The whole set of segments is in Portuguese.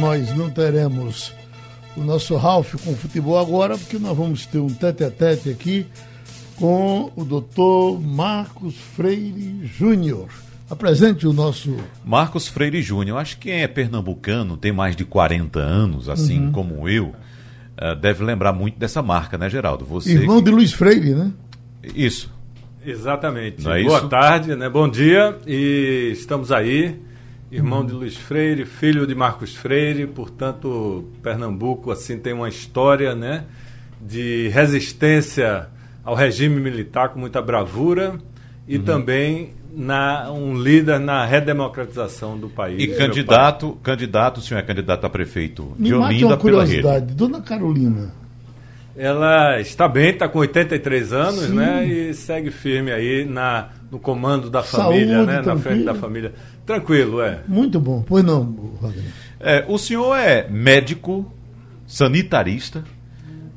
nós não teremos o nosso Ralph com futebol agora, porque nós vamos ter um tete-a-tete aqui com o doutor Marcos Freire Júnior. Apresente o nosso. Marcos Freire Júnior. Acho que quem é pernambucano, tem mais de 40 anos, assim uhum. como eu, eh, deve lembrar muito dessa marca, né, Geraldo? Você Irmão que... de Luiz Freire, né? Isso. Exatamente. É Boa isso? tarde, né? Bom dia. E estamos aí. Irmão de Luiz Freire, filho de Marcos Freire, portanto, Pernambuco assim tem uma história, né, de resistência ao regime militar com muita bravura e uhum. também na, um líder na redemocratização do país. E candidato, candidato, o senhor é candidato a prefeito Me de Olinda uma curiosidade, Dona Carolina. Ela está bem, está com 83 anos, Sim. né? E segue firme aí na, no comando da família, Saúde, né? Na frente da família. Tranquilo, é. Muito bom. Pois não, Wagner. É, o senhor é médico, sanitarista,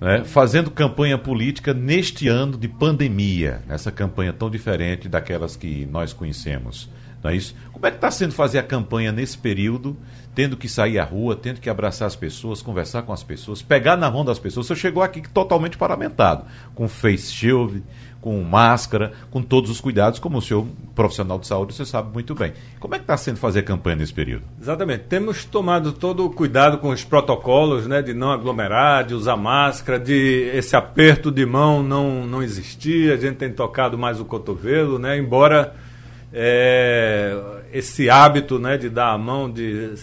né, fazendo campanha política neste ano de pandemia, essa campanha tão diferente daquelas que nós conhecemos. Não é isso? Como é que está sendo fazer a campanha nesse período, tendo que sair à rua, tendo que abraçar as pessoas, conversar com as pessoas, pegar na mão das pessoas? Você chegou aqui totalmente paramentado, com face shield, com máscara, com todos os cuidados, como o senhor, profissional de saúde, você sabe muito bem. Como é que está sendo fazer a campanha nesse período? Exatamente. Temos tomado todo o cuidado com os protocolos, né, de não aglomerar, de usar máscara, de esse aperto de mão não, não existir, a gente tem tocado mais o cotovelo, né, embora é, esse hábito né, de dar a mão, de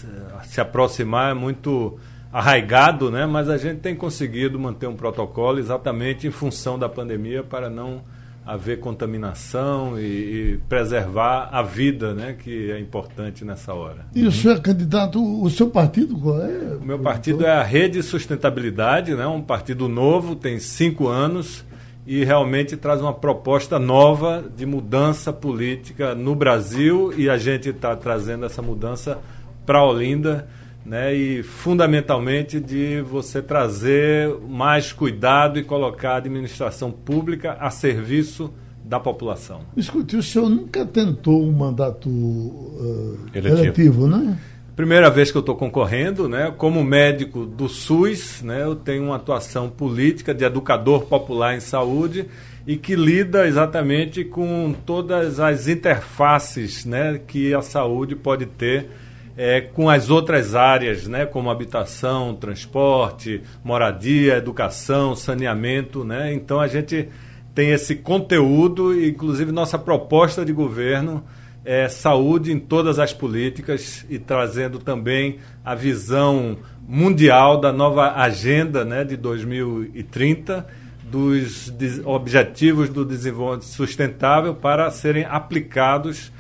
se aproximar é muito arraigado, né? mas a gente tem conseguido manter um protocolo exatamente em função da pandemia para não haver contaminação e, e preservar a vida, né? que é importante nessa hora. E o senhor é candidato, o seu partido qual é? O meu partido é a Rede Sustentabilidade, né? um partido novo, tem cinco anos e realmente traz uma proposta nova de mudança política no Brasil e a gente está trazendo essa mudança para Olinda né, e fundamentalmente de você trazer mais cuidado e colocar a administração pública a serviço da população. Escute, o senhor nunca tentou um mandato uh, eletivo. eletivo, né? Primeira vez que eu estou concorrendo, né? Como médico do SUS, né? Eu tenho uma atuação política de educador popular em saúde e que lida exatamente com todas as interfaces, né? Que a saúde pode ter é, com as outras áreas, né, como habitação, transporte, moradia, educação, saneamento. Né? Então a gente tem esse conteúdo, inclusive nossa proposta de governo é saúde em todas as políticas e trazendo também a visão mundial da nova agenda né, de 2030 dos objetivos do desenvolvimento sustentável para serem aplicados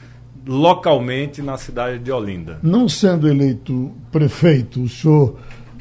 localmente na cidade de Olinda. Não sendo eleito prefeito, o senhor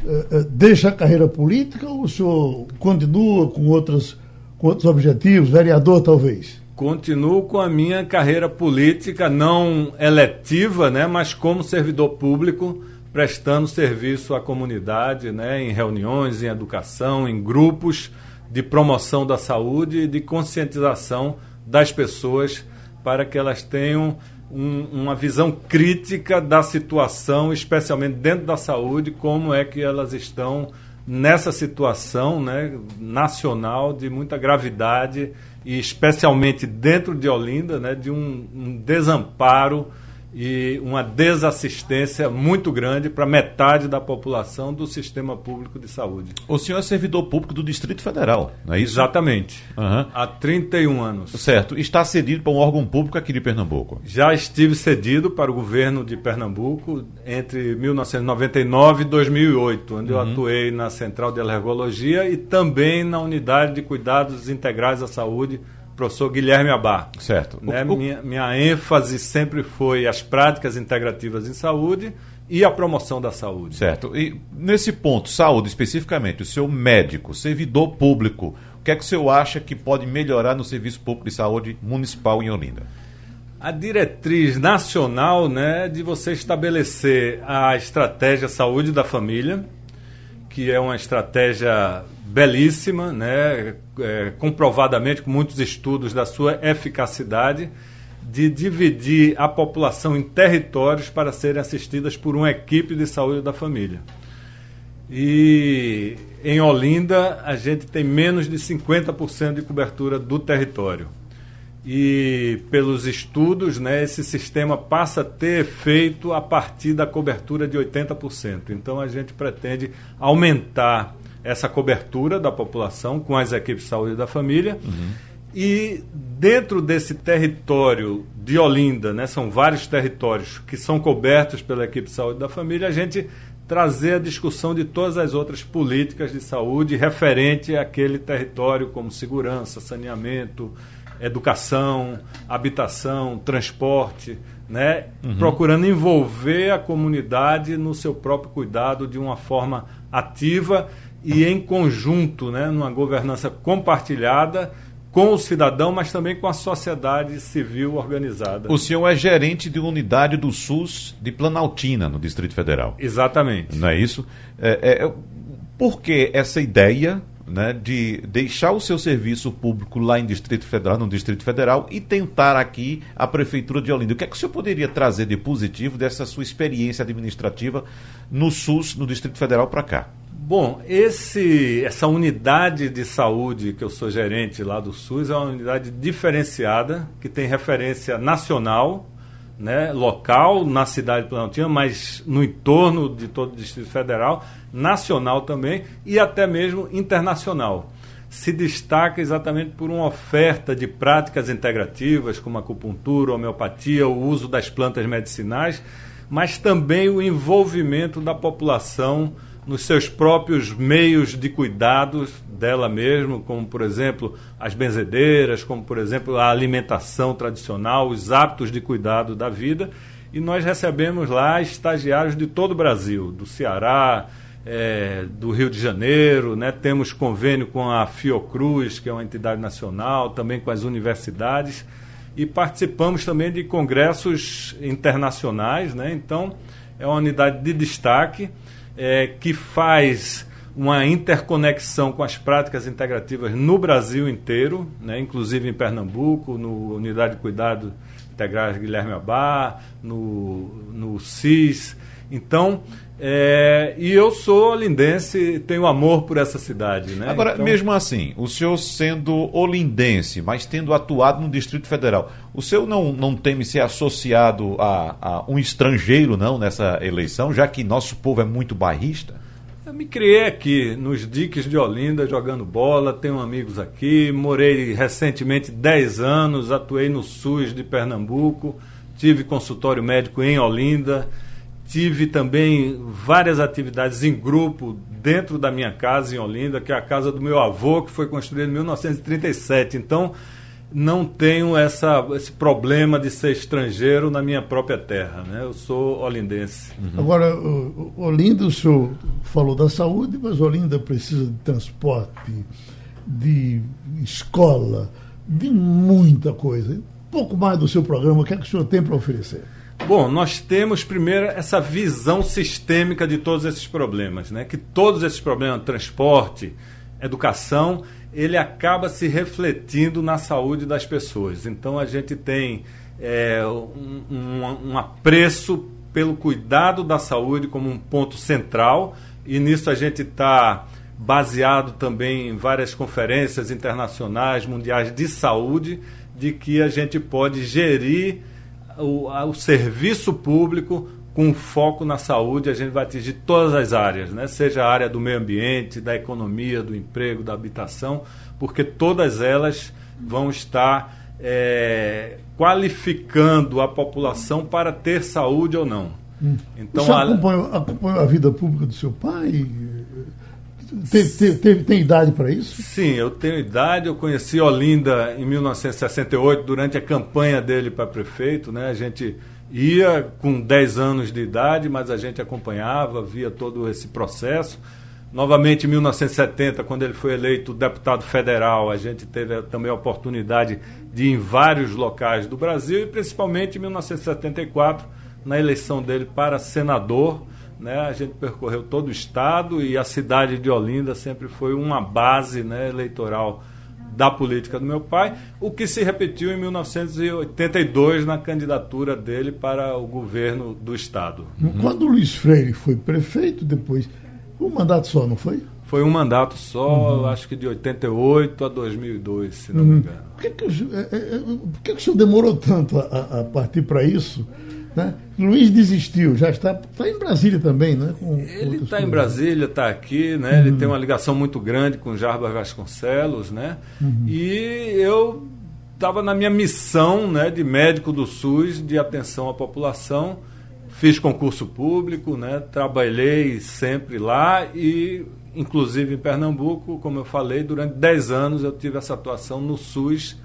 eh, eh, deixa a carreira política ou o senhor continua com, outras, com outros objetivos, vereador talvez? Continuo com a minha carreira política, não eletiva, né, mas como servidor público, prestando serviço à comunidade, né, em reuniões, em educação, em grupos de promoção da saúde e de conscientização das pessoas para que elas tenham um, uma visão crítica da situação, especialmente dentro da saúde, como é que elas estão nessa situação né, nacional de muita gravidade e especialmente dentro de Olinda, né, de um, um desamparo e uma desassistência muito grande para metade da população do sistema público de saúde. O senhor é servidor público do Distrito Federal, não é isso? Exatamente. Uhum. Há 31 anos. Certo. Está cedido para um órgão público aqui de Pernambuco? Já estive cedido para o governo de Pernambuco entre 1999 e 2008, onde uhum. eu atuei na Central de Alergologia e também na Unidade de Cuidados Integrais à Saúde professor Guilherme Abar. Certo. Né? O, o... Minha, minha ênfase sempre foi as práticas integrativas em saúde e a promoção da saúde. Certo. E nesse ponto, saúde especificamente, o seu médico, servidor público, o que é que o senhor acha que pode melhorar no serviço público de saúde municipal em Olinda? A diretriz nacional né, de você estabelecer a estratégia saúde da família, que é uma estratégia belíssima, né? É, comprovadamente com muitos estudos da sua eficacidade, de dividir a população em territórios para serem assistidas por uma equipe de saúde da família. E em Olinda, a gente tem menos de 50% de cobertura do território. E pelos estudos, né, esse sistema passa a ter efeito a partir da cobertura de 80%. Então a gente pretende aumentar essa cobertura da população com as equipes de saúde da família. Uhum. E dentro desse território de Olinda, né, são vários territórios que são cobertos pela equipe de saúde da família, a gente trazer a discussão de todas as outras políticas de saúde referente àquele território, como segurança, saneamento, educação, habitação, transporte, né? Uhum. procurando envolver a comunidade no seu próprio cuidado de uma forma ativa e em conjunto, né? numa governança compartilhada com o cidadão, mas também com a sociedade civil organizada. O senhor é gerente de unidade do SUS de Planaltina, no Distrito Federal. Exatamente. Não é isso? É, é, por que essa ideia né, de deixar o seu serviço público lá em Distrito Federal, no Distrito Federal, e tentar aqui a Prefeitura de Olinda? O que é que o senhor poderia trazer de positivo dessa sua experiência administrativa no SUS, no Distrito Federal, para cá? Bom, esse, essa unidade de saúde que eu sou gerente lá do SUS é uma unidade diferenciada, que tem referência nacional, né, local, na cidade de Planaltina, mas no entorno de todo o Distrito Federal, nacional também e até mesmo internacional. Se destaca exatamente por uma oferta de práticas integrativas, como acupuntura, homeopatia, o uso das plantas medicinais, mas também o envolvimento da população nos seus próprios meios de cuidados dela mesma, como por exemplo as benzedeiras, como por exemplo a alimentação tradicional, os hábitos de cuidado da vida. E nós recebemos lá estagiários de todo o Brasil, do Ceará, é, do Rio de Janeiro, né? temos convênio com a Fiocruz, que é uma entidade nacional, também com as universidades, e participamos também de congressos internacionais, né? então é uma unidade de destaque é, que faz uma interconexão com as práticas integrativas no Brasil inteiro, né, inclusive em Pernambuco, no Unidade de Cuidado Integrais Guilherme Abá, no, no CIS. Então, é, e eu sou olindense, tenho amor por essa cidade. Né? Agora, então... mesmo assim, o senhor sendo olindense, mas tendo atuado no Distrito Federal, o senhor não, não teme ser associado a, a um estrangeiro, não, nessa eleição, já que nosso povo é muito bairrista? Eu me criei aqui, nos diques de Olinda, jogando bola, tenho amigos aqui, morei recentemente 10 anos, atuei no SUS de Pernambuco, tive consultório médico em Olinda Tive também várias atividades em grupo dentro da minha casa em Olinda, que é a casa do meu avô, que foi construída em 1937. Então, não tenho essa, esse problema de ser estrangeiro na minha própria terra. Né? Eu sou olindense. Uhum. Agora, Olinda, o senhor falou da saúde, mas Olinda precisa de transporte, de escola, de muita coisa. Pouco mais do seu programa, o que é que o senhor tem para oferecer? Bom, nós temos primeiro essa visão sistêmica de todos esses problemas, né? Que todos esses problemas, transporte, educação, ele acaba se refletindo na saúde das pessoas. Então a gente tem é, um, um, um apreço pelo cuidado da saúde como um ponto central e nisso a gente está baseado também em várias conferências internacionais, mundiais de saúde, de que a gente pode gerir o, o serviço público com foco na saúde, a gente vai atingir todas as áreas, né? seja a área do meio ambiente, da economia, do emprego, da habitação, porque todas elas vão estar é, qualificando a população para ter saúde ou não. Hum. Então, Você acompanhou, acompanhou a vida pública do seu pai? Tem, tem, tem, idade para isso? Sim, eu tenho idade. Eu conheci Olinda em 1968, durante a campanha dele para prefeito. Né? A gente ia com 10 anos de idade, mas a gente acompanhava, via todo esse processo. Novamente, em 1970, quando ele foi eleito deputado federal, a gente teve também a oportunidade de ir em vários locais do Brasil, e principalmente em 1974, na eleição dele para senador né, a gente percorreu todo o estado e a cidade de Olinda sempre foi uma base né, eleitoral da política do meu pai, o que se repetiu em 1982 na candidatura dele para o governo do Estado. Quando o Luiz Freire foi prefeito, depois. Um mandato só, não foi? Foi um mandato só, uhum. acho que de 88 a 2002, se não uhum. me engano. Por que, que, é, é, é, por que, que o senhor demorou tanto a, a partir para isso? Né? Luiz desistiu, já está, está em Brasília também, né? Com ele está em Brasília, está aqui, né? Uhum. Ele tem uma ligação muito grande com Jarbas Vasconcelos, né? Uhum. E eu estava na minha missão, né, de médico do SUS, de atenção à população. Fiz concurso público, né? Trabalhei sempre lá e inclusive em Pernambuco, como eu falei, durante 10 anos eu tive essa atuação no SUS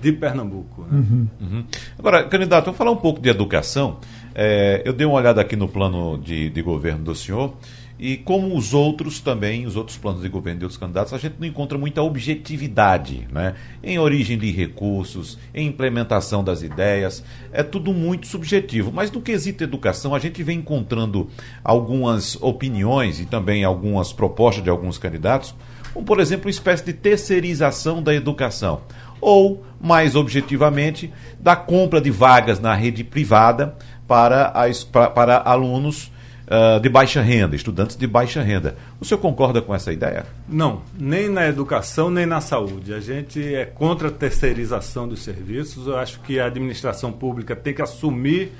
de Pernambuco. Né? Uhum. Uhum. Agora, candidato, vamos falar um pouco de educação. É, eu dei uma olhada aqui no plano de, de governo do senhor e como os outros também, os outros planos de governo de outros candidatos, a gente não encontra muita objetividade né? em origem de recursos, em implementação das ideias. É tudo muito subjetivo. Mas no quesito educação, a gente vem encontrando algumas opiniões e também algumas propostas de alguns candidatos, como, por exemplo, uma espécie de terceirização da educação. Ou, mais objetivamente, da compra de vagas na rede privada para, as, para, para alunos uh, de baixa renda, estudantes de baixa renda. O senhor concorda com essa ideia? Não, nem na educação, nem na saúde. A gente é contra a terceirização dos serviços. Eu acho que a administração pública tem que assumir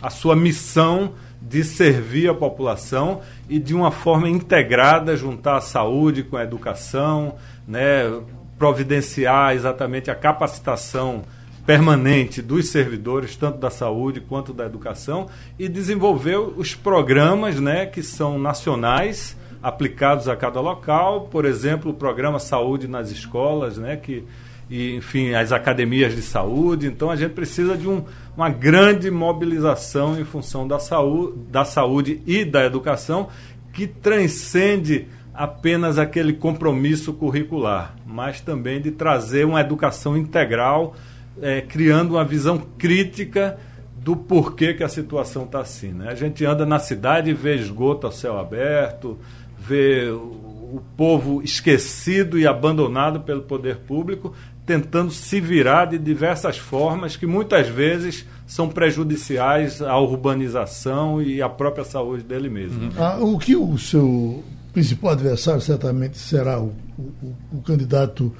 a sua missão de servir a população e de uma forma integrada juntar a saúde com a educação, né, providenciar exatamente a capacitação permanente dos servidores, tanto da saúde quanto da educação, e desenvolver os programas né, que são nacionais, aplicados a cada local, por exemplo, o programa Saúde nas Escolas, né, que, e, enfim, as academias de saúde. Então, a gente precisa de um, uma grande mobilização em função da saúde, da saúde e da educação, que transcende apenas aquele compromisso curricular, mas também de trazer uma educação integral é, criando uma visão crítica do porquê que a situação está assim. Né? A gente anda na cidade e vê esgoto a céu aberto, vê o povo esquecido e abandonado pelo poder público, tentando se virar de diversas formas que muitas vezes são prejudiciais à urbanização e à própria saúde dele mesmo. Uhum. Ah, o que o seu principal adversário certamente será o, o, o candidato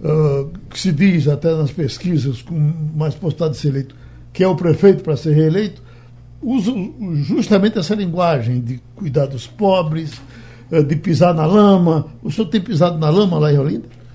uh, que se diz até nas pesquisas com mais postado de ser eleito, que é o prefeito para ser reeleito, usa justamente essa linguagem de cuidar dos pobres, uh, de pisar na lama. O senhor tem pisado na lama lá em Olinda?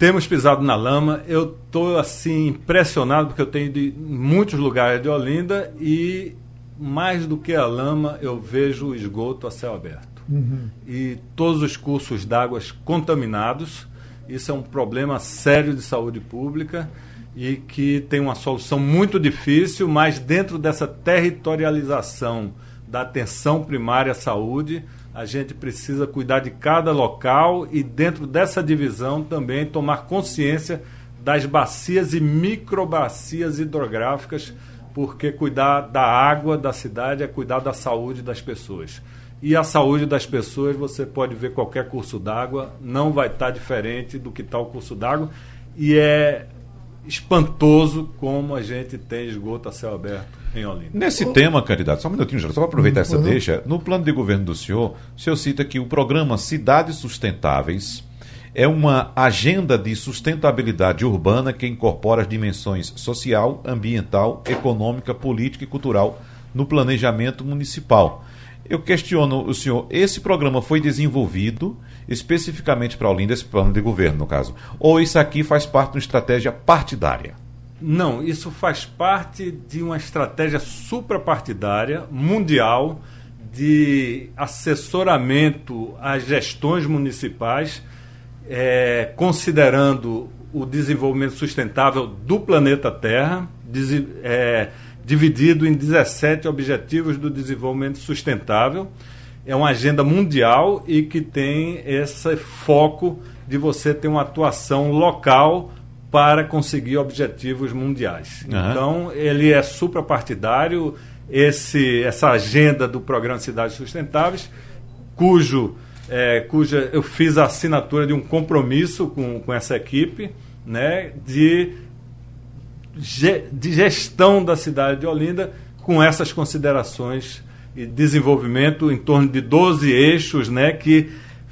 Temos pisado na lama. Eu estou assim impressionado porque eu tenho em muitos lugares de Olinda e mais do que a lama eu vejo o esgoto a céu aberto. Uhum. E todos os cursos d'água contaminados isso é um problema sério de saúde pública e que tem uma solução muito difícil, mas dentro dessa territorialização da atenção primária à saúde, a gente precisa cuidar de cada local e dentro dessa divisão também tomar consciência das bacias e microbacias hidrográficas, porque cuidar da água da cidade é cuidar da saúde das pessoas e a saúde das pessoas, você pode ver qualquer curso d'água, não vai estar diferente do que está o curso d'água. E é espantoso como a gente tem esgoto a céu aberto em Olinda. Nesse oh. tema, candidato, só um minutinho, só para aproveitar essa deixa, no plano de governo do senhor, o senhor cita que o programa Cidades Sustentáveis é uma agenda de sustentabilidade urbana que incorpora as dimensões social, ambiental, econômica, política e cultural no planejamento municipal. Eu questiono o senhor, esse programa foi desenvolvido especificamente para Olinda, esse plano de governo, no caso, ou isso aqui faz parte de uma estratégia partidária? Não, isso faz parte de uma estratégia suprapartidária, mundial, de assessoramento às gestões municipais, é, considerando o desenvolvimento sustentável do planeta Terra, é, dividido em 17 Objetivos do Desenvolvimento Sustentável. É uma agenda mundial e que tem esse foco de você ter uma atuação local para conseguir objetivos mundiais. Uhum. Então, ele é suprapartidário, esse, essa agenda do Programa Cidades Sustentáveis, cujo é, cuja eu fiz a assinatura de um compromisso com, com essa equipe né, de, de gestão da cidade de Olinda com essas considerações e desenvolvimento em torno de 12 eixos né, que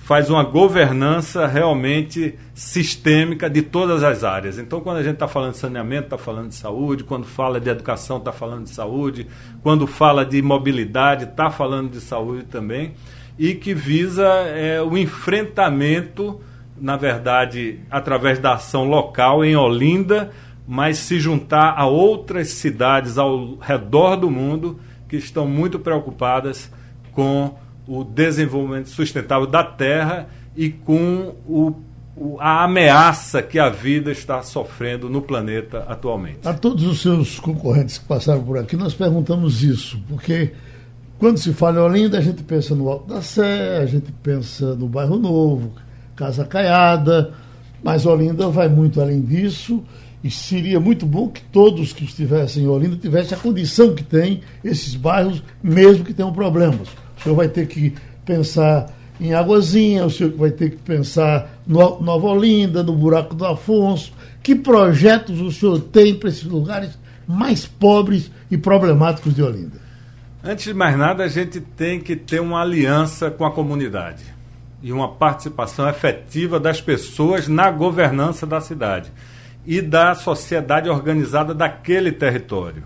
faz uma governança realmente sistêmica de todas as áreas. Então, quando a gente está falando de saneamento, está falando de saúde, quando fala de educação, está falando de saúde, quando fala de mobilidade, está falando de saúde também, e que visa é, o enfrentamento, na verdade, através da ação local em Olinda, mas se juntar a outras cidades ao redor do mundo que estão muito preocupadas com o desenvolvimento sustentável da Terra e com o, o, a ameaça que a vida está sofrendo no planeta atualmente. A todos os seus concorrentes que passaram por aqui, nós perguntamos isso, porque quando se fala em Olinda, a gente pensa no Alto da Sé, a gente pensa no Bairro Novo, Casa Caiada, mas Olinda vai muito além disso e seria muito bom que todos que estivessem em Olinda tivessem a condição que tem esses bairros, mesmo que tenham problemas. O senhor vai ter que pensar em Águazinha, o senhor vai ter que pensar no Nova Olinda, no Buraco do Afonso. Que projetos o senhor tem para esses lugares mais pobres e problemáticos de Olinda? Antes de mais nada, a gente tem que ter uma aliança com a comunidade e uma participação efetiva das pessoas na governança da cidade e da sociedade organizada daquele território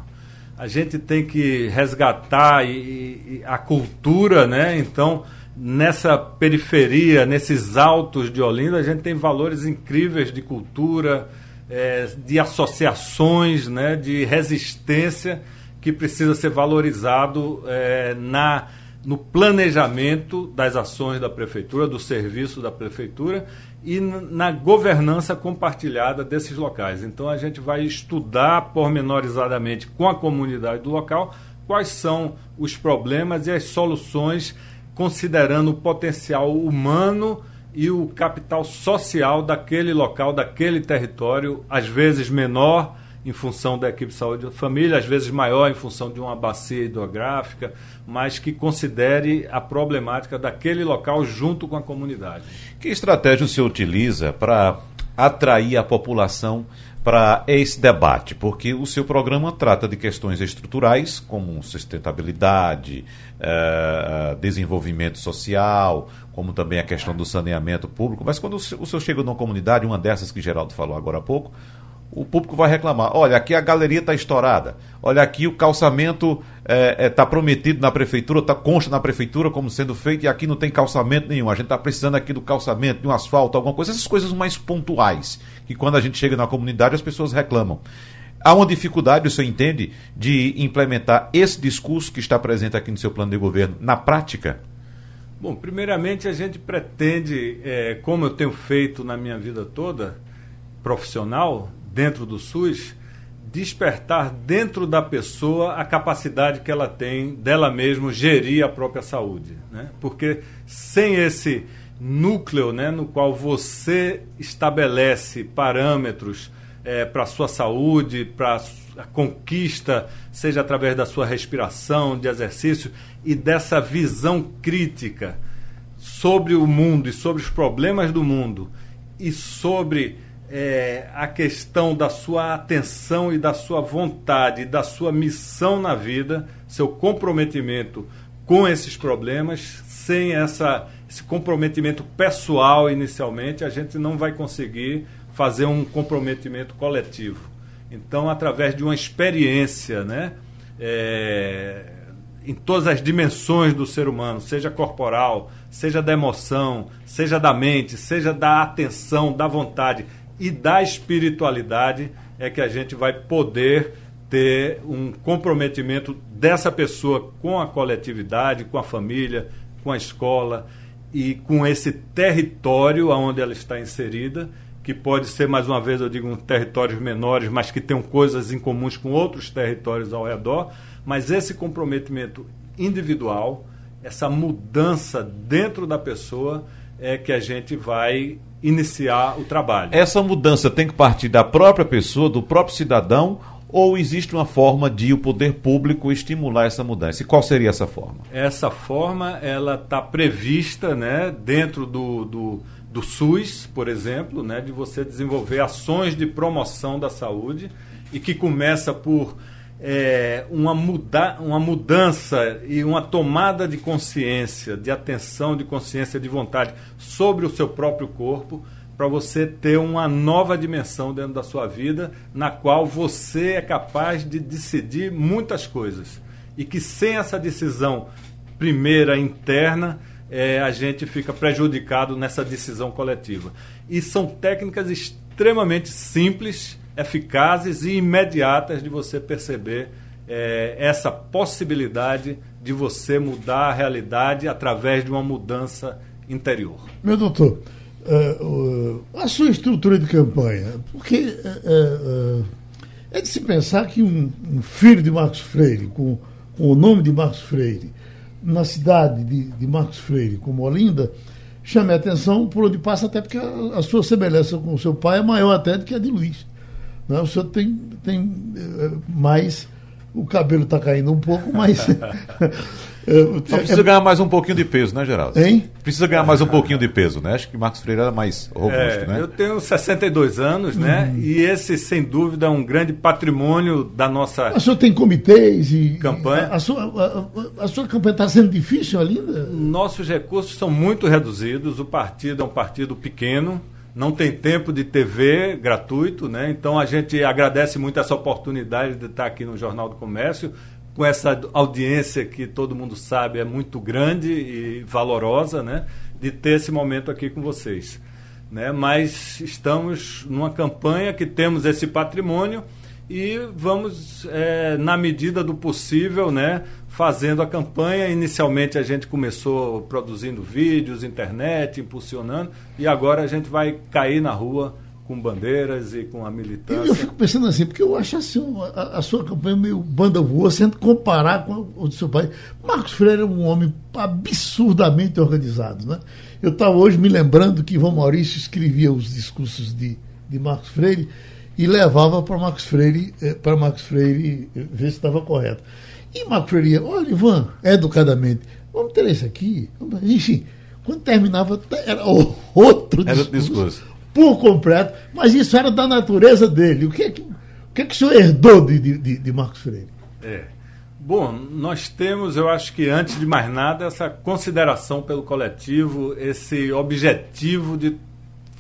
a gente tem que resgatar e, e, a cultura, né? Então, nessa periferia, nesses altos de Olinda, a gente tem valores incríveis de cultura, é, de associações, né? De resistência que precisa ser valorizado é, na no planejamento das ações da prefeitura, do serviço da prefeitura e na governança compartilhada desses locais. Então a gente vai estudar pormenorizadamente com a comunidade do local quais são os problemas e as soluções, considerando o potencial humano e o capital social daquele local, daquele território, às vezes menor em função da equipe de saúde da família, às vezes maior em função de uma bacia hidrográfica, mas que considere a problemática daquele local junto com a comunidade. Que estratégia o senhor utiliza para atrair a população para esse debate? Porque o seu programa trata de questões estruturais, como sustentabilidade, eh, desenvolvimento social, como também a questão do saneamento público. Mas quando o senhor chega numa comunidade, uma dessas que Geraldo falou agora há pouco, o público vai reclamar. Olha, aqui a galeria está estourada. Olha, aqui o calçamento está é, é, tá prometido na prefeitura, está consta na prefeitura como sendo feito e aqui não tem calçamento nenhum. A gente está precisando aqui do calçamento, de um asfalto, alguma coisa. Essas coisas mais pontuais, que quando a gente chega na comunidade as pessoas reclamam. Há uma dificuldade, o senhor entende, de implementar esse discurso que está presente aqui no seu plano de governo na prática? Bom, primeiramente a gente pretende, é, como eu tenho feito na minha vida toda profissional, dentro do SUS, despertar dentro da pessoa a capacidade que ela tem dela mesma gerir a própria saúde. Né? Porque sem esse núcleo né, no qual você estabelece parâmetros é, para a sua saúde, para a conquista, seja através da sua respiração, de exercício e dessa visão crítica sobre o mundo e sobre os problemas do mundo e sobre é, a questão da sua atenção e da sua vontade, da sua missão na vida, seu comprometimento com esses problemas, sem essa, esse comprometimento pessoal inicialmente, a gente não vai conseguir fazer um comprometimento coletivo. Então, através de uma experiência, né, é, em todas as dimensões do ser humano, seja corporal, seja da emoção, seja da mente, seja da atenção, da vontade, e da espiritualidade é que a gente vai poder ter um comprometimento dessa pessoa com a coletividade, com a família, com a escola e com esse território onde ela está inserida, que pode ser, mais uma vez, eu digo, um territórios menores, mas que tenham coisas em comuns com outros territórios ao redor, mas esse comprometimento individual, essa mudança dentro da pessoa é que a gente vai iniciar o trabalho. Essa mudança tem que partir da própria pessoa, do próprio cidadão, Ou existe uma forma de o poder público estimular essa mudança? E qual seria essa forma? Essa forma ela está prevista né, dentro do, do, do SUS, por exemplo, né, de você desenvolver ações de promoção da saúde e que começa por é, uma, muda, uma mudança e uma tomada de consciência, de atenção, de consciência, de vontade sobre o seu próprio corpo, para você ter uma nova dimensão dentro da sua vida, na qual você é capaz de decidir muitas coisas. E que sem essa decisão primeira interna, é, a gente fica prejudicado nessa decisão coletiva. E são técnicas extremamente simples eficazes e imediatas de você perceber é, essa possibilidade de você mudar a realidade através de uma mudança interior. Meu doutor, uh, a sua estrutura de campanha, porque uh, é de se pensar que um, filho de Marcos Freire, com, o nome de Marcos Freire, na cidade de, Marcos Freire, como Olinda, chame a atenção por onde passa, até porque a sua semelhança com o seu pai é maior até do que a de Luiz. Né? O senhor tem, tem eh, mais. O cabelo está caindo um pouco, mas. Eh, Só precisa ganhar mais um pouquinho de peso, né, Geraldo? Hein? Precisa ganhar mais um pouquinho de peso, né? Acho que Marcos Freire era mais robusto, é, né? Eu tenho 62 anos, né? Uhum. E esse, sem dúvida, é um grande patrimônio da nossa. A senhora tem comitês e. Campanha. A, a sua, a, a sua campanha está sendo difícil ainda? Nossos recursos são muito reduzidos. O partido é um partido pequeno não tem tempo de TV gratuito, né? Então a gente agradece muito essa oportunidade de estar aqui no Jornal do Comércio, com essa audiência que todo mundo sabe é muito grande e valorosa, né? De ter esse momento aqui com vocês. Né? Mas estamos numa campanha que temos esse patrimônio e vamos, é, na medida do possível, né, fazendo a campanha. Inicialmente a gente começou produzindo vídeos, internet, impulsionando, e agora a gente vai cair na rua com bandeiras e com a militância. Eu fico pensando assim, porque eu acho assim, a, a sua campanha meio banda voa, sendo comparar com o do seu pai. Marcos Freire é um homem absurdamente organizado. Né? Eu estava hoje me lembrando que Ivan Maurício escrevia os discursos de, de Marcos Freire e levava para Marcos Freire, eh, para Marcos Freire ver se estava correto. E Marco Freire, olha, Ivan, educadamente, vamos ter isso aqui. Enfim, quando terminava, era outro era discurso, discurso. Por completo, mas isso era da natureza dele. O que é que, o, que, é que o senhor herdou de, de, de Marcos Freire? É. Bom, nós temos, eu acho que antes de mais nada, essa consideração pelo coletivo, esse objetivo de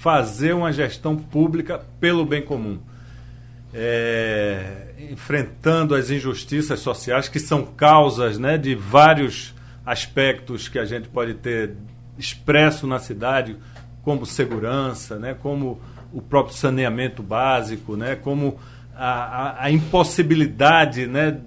fazer uma gestão pública pelo bem comum é, enfrentando as injustiças sociais, que são causas né, de vários aspectos que a gente pode ter expresso na cidade, como segurança, né, como o próprio saneamento básico, né, como a, a, a impossibilidade né,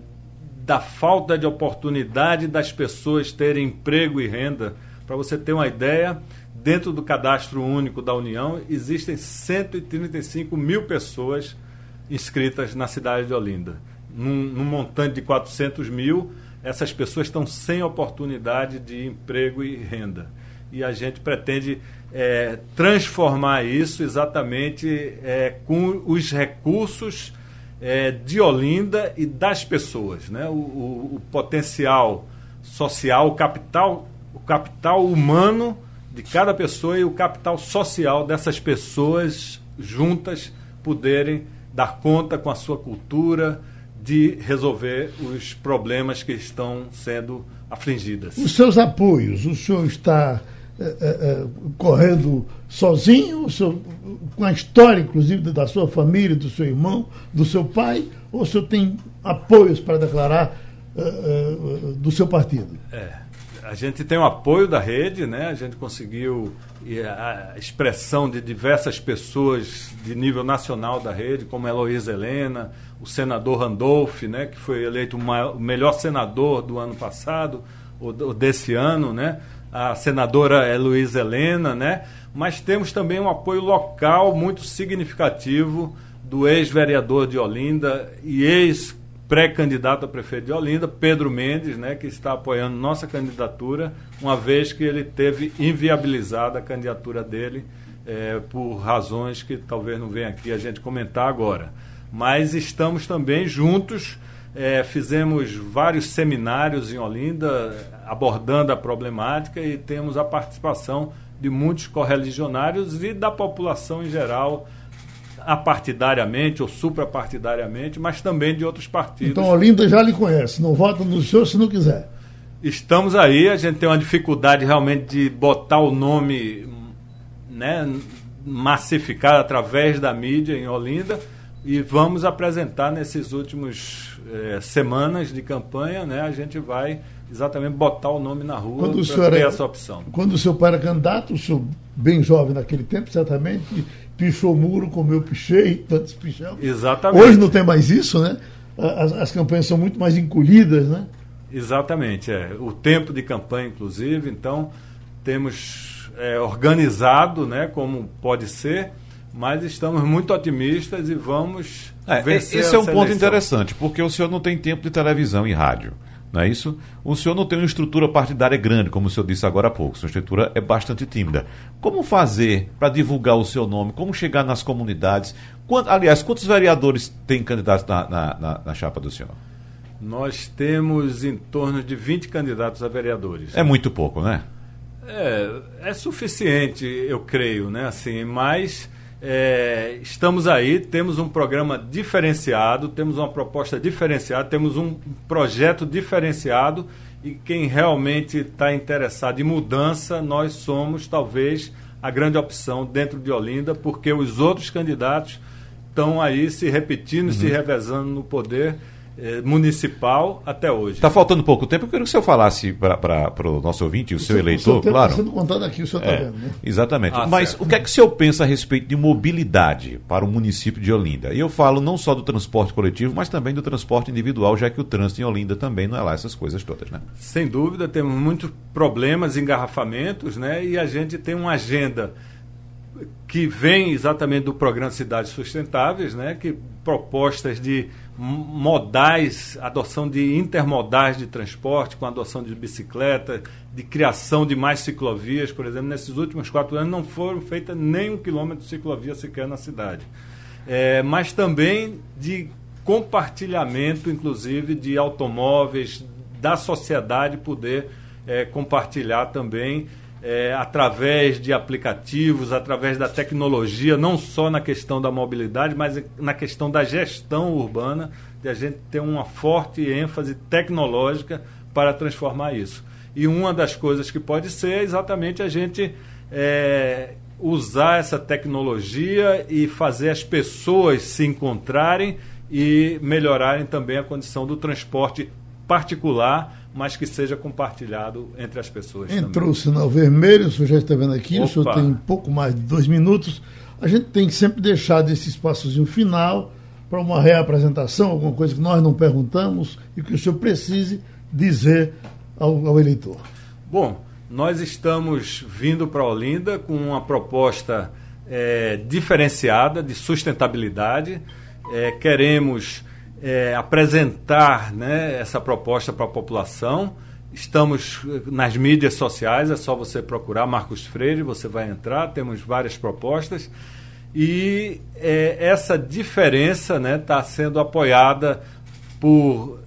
da falta de oportunidade das pessoas terem emprego e renda. Para você ter uma ideia, dentro do cadastro único da União, existem 135 mil pessoas inscritas na cidade de Olinda. Num, num montante de 400 mil, essas pessoas estão sem oportunidade de emprego e renda. E a gente pretende é, transformar isso exatamente é, com os recursos é, de Olinda e das pessoas. Né? O, o, o, potencial social, o capital, o capital humano de cada pessoa e o capital social dessas pessoas juntas poderem dar conta com a sua cultura de resolver os problemas que estão sendo afligidas. Os seus apoios, o senhor está é, é, correndo sozinho, senhor, com a história, inclusive, da sua família, do seu irmão, do seu pai, ou o senhor tem apoios para declarar é, do seu partido? É a gente tem o apoio da rede, né? A gente conseguiu a expressão de diversas pessoas de nível nacional da rede, como Heloísa Helena, o senador Randolph, né? Que foi eleito o melhor senador do ano passado, ou desse ano, né? A senadora Heloísa Helena, né? Mas temos também um apoio local muito significativo do ex-vereador de Olinda e ex pré-candidato a prefeito de Olinda, Pedro Mendes, né, que está apoiando nossa candidatura, uma vez que ele teve inviabilizada a candidatura dele é, por razões que talvez não venha aqui a gente comentar agora. mas estamos também juntos. É, fizemos vários seminários em Olinda abordando a problemática e temos a participação de muitos correligionários e da população em geral, apartidariamente ou suprapartidariamente, mas também de outros partidos. Então Olinda já lhe conhece, não vota no senhor se não quiser. Estamos aí, a gente tem uma dificuldade realmente de botar o nome né, massificado através da mídia em Olinda e vamos apresentar nesses últimos eh, semanas de campanha, né? A gente vai exatamente botar o nome na rua para ter é, essa opção. Quando o seu pai era candidato, o senhor bem jovem naquele tempo, certamente, pichou muro como eu pichei, tantos pichão. Exatamente. Hoje não tem mais isso, né? As, as campanhas são muito mais encolhidas, né? Exatamente, é. O tempo de campanha, inclusive, então temos é, organizado, né, como pode ser, mas estamos muito otimistas e vamos é, vencer Esse é um ponto interessante, porque o senhor não tem tempo de televisão e rádio. Não é isso? O senhor não tem uma estrutura partidária grande, como o senhor disse agora há pouco. Sua estrutura é bastante tímida. Como fazer para divulgar o seu nome? Como chegar nas comunidades? Quanto, aliás, quantos vereadores tem candidatos na, na, na, na chapa do senhor? Nós temos em torno de 20 candidatos a vereadores. É muito pouco, né? É, é suficiente, eu creio, né? Assim, mas é, estamos aí, temos um programa diferenciado, temos uma proposta diferenciada, temos um projeto diferenciado e quem realmente está interessado em mudança, nós somos talvez a grande opção dentro de Olinda, porque os outros candidatos estão aí se repetindo, uhum. se revezando no poder municipal até hoje. Está faltando pouco tempo, eu queria que o senhor falasse para o nosso ouvinte, o, o seu, eleitor, o seu claro. Está sendo contado aqui, o senhor está é, vendo, né? Exatamente. Ah, Mas certo. o que é que o senhor pensa a respeito de mobilidade para o município de Olinda? E eu falo não só do transporte coletivo, mas também do transporte individual, já que o trânsito em Olinda também não é lá essas coisas todas, né? Sem dúvida, temos muitos problemas, engarrafamentos, né? E a gente tem uma agenda que vem exatamente do programa Cidades Sustentáveis, né? Que propostas de modais, adoção de intermodais de transporte, com adoção de bicicleta, de criação de mais ciclovias, por exemplo, nesses últimos quatro anos não foram feitas nem um quilômetro de ciclovia sequer na cidade. É, mas também de compartilhamento, inclusive, de automóveis, da sociedade poder é, compartilhar também é, através de aplicativos, através da tecnologia, não só na questão da mobilidade, mas na questão da gestão urbana, de a gente ter uma forte ênfase tecnológica para transformar isso. E uma das coisas que pode ser é exatamente a gente é, usar essa tecnologia e fazer as pessoas se encontrarem e melhorarem também a condição do transporte particular mas que seja compartilhado entre as pessoas. Entrou também. o sinal vermelho, o senhor já está vendo aqui, Opa. o senhor tem pouco mais de dois minutos. A gente tem que sempre deixar desse espaçozinho final para uma reapresentação, alguma coisa que nós não perguntamos e que o senhor precise dizer ao, ao eleitor. Bom, nós estamos vindo para Olinda com uma proposta é, diferenciada de sustentabilidade. É, queremos é, apresentar né, essa proposta para a população. Estamos eh, nas mídias sociais, é só você procurar Marcos Freire, você vai entrar, temos várias propostas. E é, essa diferença está né, tá sendo apoiada por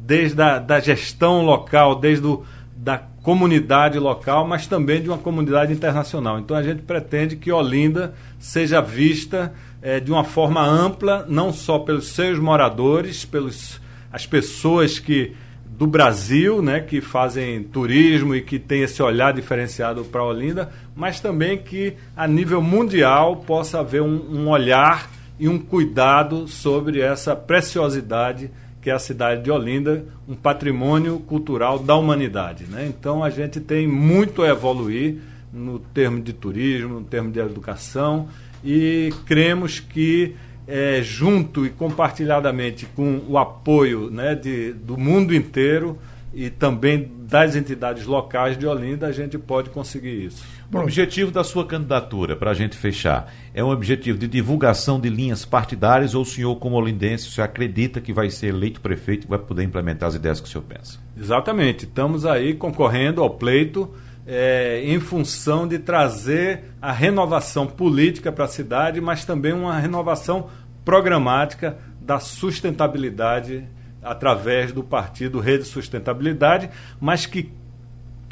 desde a da gestão local, desde o, da comunidade local, mas também de uma comunidade internacional. Então a gente pretende que Olinda seja vista é, de uma forma ampla, não só pelos seus moradores, pelas as pessoas que do Brasil, né, que fazem turismo e que tem esse olhar diferenciado para Olinda, mas também que a nível mundial possa haver um, um olhar e um cuidado sobre essa preciosidade que é a cidade de Olinda, um patrimônio cultural da humanidade. Né? Então a gente tem muito a evoluir no termo de turismo, no termo de educação e cremos que é, junto e compartilhadamente com o apoio né, de, do mundo inteiro e também das entidades locais de Olinda, a gente pode conseguir isso. O objetivo da sua candidatura, para a gente fechar, é um objetivo de divulgação de linhas partidárias ou o senhor, como olindense, o senhor acredita que vai ser eleito prefeito e vai poder implementar as ideias que o senhor pensa? Exatamente. Estamos aí concorrendo ao pleito é, em função de trazer a renovação política para a cidade, mas também uma renovação programática da sustentabilidade através do partido Rede Sustentabilidade, mas que,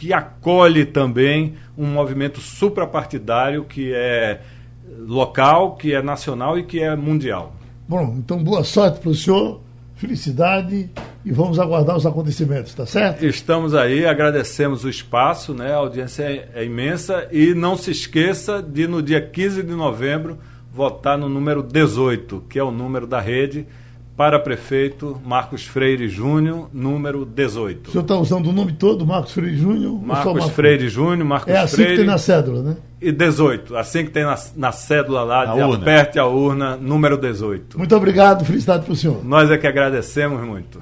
que acolhe também um movimento suprapartidário que é local, que é nacional e que é mundial. Bom, então boa sorte para o senhor, felicidade e vamos aguardar os acontecimentos, tá certo? Estamos aí, agradecemos o espaço, né? A audiência é, é imensa e não se esqueça de no dia 15 de novembro votar no número 18, que é o número da rede para prefeito Marcos Freire Júnior, número 18. O senhor está usando o nome todo, Marcos Freire Júnior? Marcos, Marcos Freire Júnior, Marcos É assim Freire, que tem na cédula, né? E 18, assim que tem na, na cédula lá, a de urna. aperte a urna, número 18. Muito obrigado, felicidade para o senhor. Nós é que agradecemos muito.